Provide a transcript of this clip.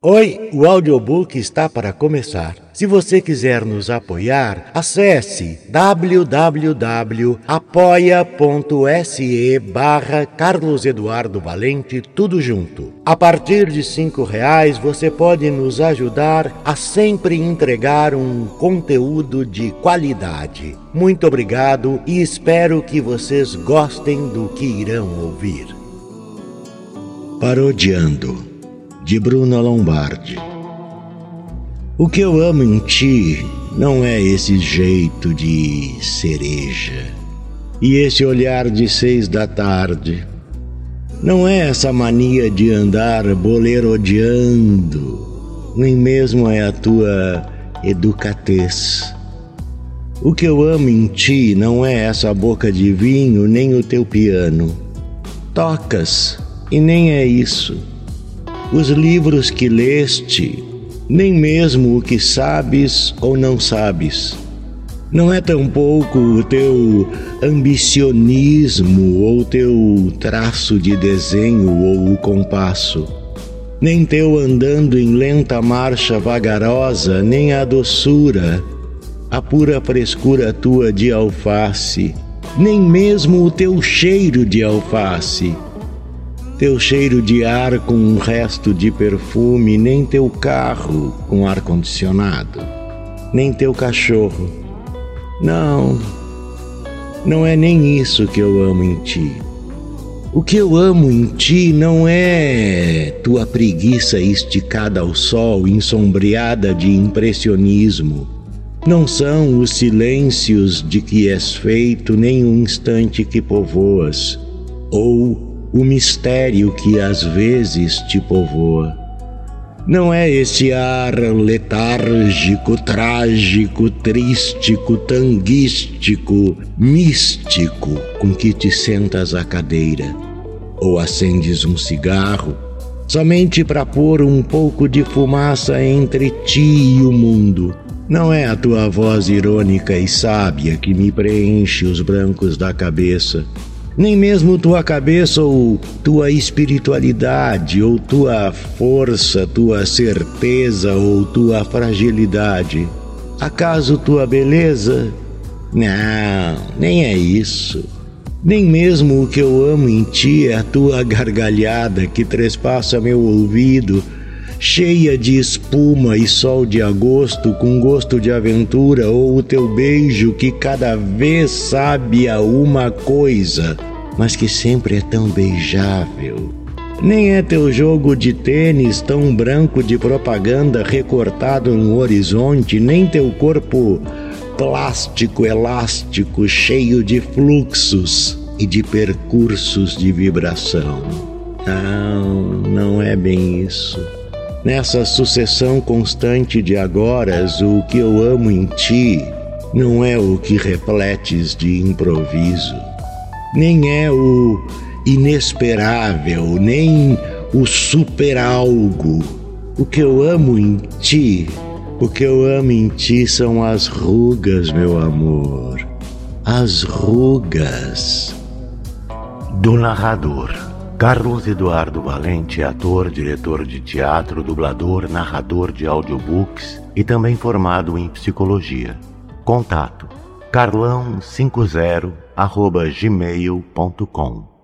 Oi, o audiobook está para começar. Se você quiser nos apoiar, acesse www.apoia.se barra Carlos Eduardo Valente, tudo junto. A partir de cinco reais você pode nos ajudar a sempre entregar um conteúdo de qualidade. Muito obrigado e espero que vocês gostem do que irão ouvir. Parodiando de Bruno Lombardi. O que eu amo em ti não é esse jeito de cereja e esse olhar de seis da tarde. Não é essa mania de andar bolerodeando, nem mesmo é a tua educatez. O que eu amo em ti não é essa boca de vinho, nem o teu piano. Tocas, e nem é isso os livros que leste, nem mesmo o que sabes ou não sabes. Não é tampouco o teu ambicionismo ou teu traço de desenho ou o compasso, nem teu andando em lenta marcha vagarosa, nem a doçura, a pura frescura tua de alface, nem mesmo o teu cheiro de alface teu cheiro de ar com um resto de perfume, nem teu carro com ar-condicionado, nem teu cachorro. Não, não é nem isso que eu amo em ti. O que eu amo em ti não é tua preguiça esticada ao sol, ensombreada de impressionismo. Não são os silêncios de que és feito, nem o instante que povoas, ou o mistério que às vezes te povoa. Não é este ar letárgico, trágico, trístico, tanguístico, místico com que te sentas à cadeira ou acendes um cigarro somente para pôr um pouco de fumaça entre ti e o mundo. Não é a tua voz irônica e sábia que me preenche os brancos da cabeça nem mesmo tua cabeça ou tua espiritualidade, ou tua força, tua certeza ou tua fragilidade. Acaso tua beleza? Não, nem é isso. Nem mesmo o que eu amo em ti é a tua gargalhada que trespassa meu ouvido cheia de espuma e sol de agosto com gosto de aventura, ou o teu beijo que cada vez sabe a uma coisa, mas que sempre é tão beijável. Nem é teu jogo de tênis tão branco de propaganda recortado no horizonte, nem teu corpo plástico, elástico, cheio de fluxos e de percursos de vibração. Não, não é bem isso. Nessa sucessão constante de agoras, o que eu amo em ti não é o que repletes de improviso, nem é o inesperável, nem o super algo. O que eu amo em ti, o que eu amo em ti são as rugas, meu amor. As rugas. Do narrador. Carlos Eduardo Valente é ator, diretor de teatro, dublador, narrador de audiobooks e também formado em psicologia. Contato carlão50 gmail.com